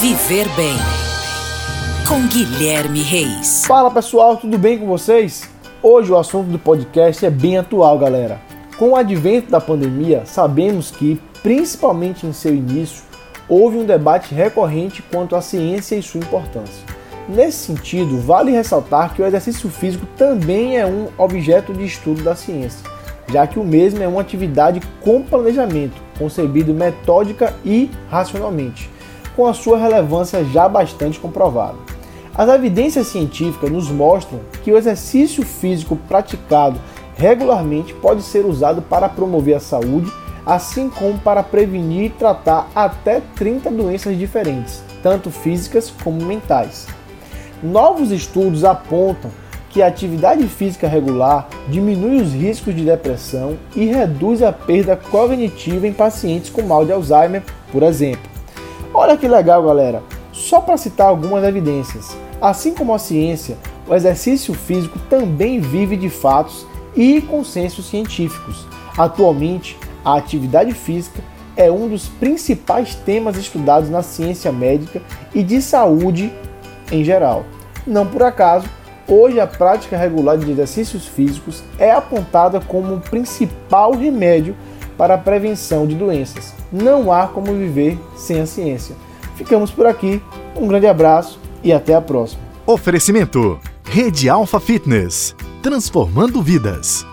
Viver Bem com Guilherme Reis. Fala pessoal, tudo bem com vocês? Hoje o assunto do podcast é bem atual, galera. Com o advento da pandemia, sabemos que, principalmente em seu início, houve um debate recorrente quanto à ciência e sua importância. Nesse sentido, vale ressaltar que o exercício físico também é um objeto de estudo da ciência, já que o mesmo é uma atividade com planejamento, concebido metódica e racionalmente com a sua relevância já bastante comprovada. As evidências científicas nos mostram que o exercício físico praticado regularmente pode ser usado para promover a saúde, assim como para prevenir e tratar até 30 doenças diferentes, tanto físicas como mentais. Novos estudos apontam que a atividade física regular diminui os riscos de depressão e reduz a perda cognitiva em pacientes com mal de Alzheimer, por exemplo. Olha que legal, galera! Só para citar algumas evidências. Assim como a ciência, o exercício físico também vive de fatos e consensos científicos. Atualmente, a atividade física é um dos principais temas estudados na ciência médica e de saúde em geral. Não por acaso, hoje a prática regular de exercícios físicos é apontada como o principal remédio para a prevenção de doenças. Não há como viver sem a ciência. Ficamos por aqui, um grande abraço e até a próxima. Oferecimento: Rede Alfa Fitness transformando vidas.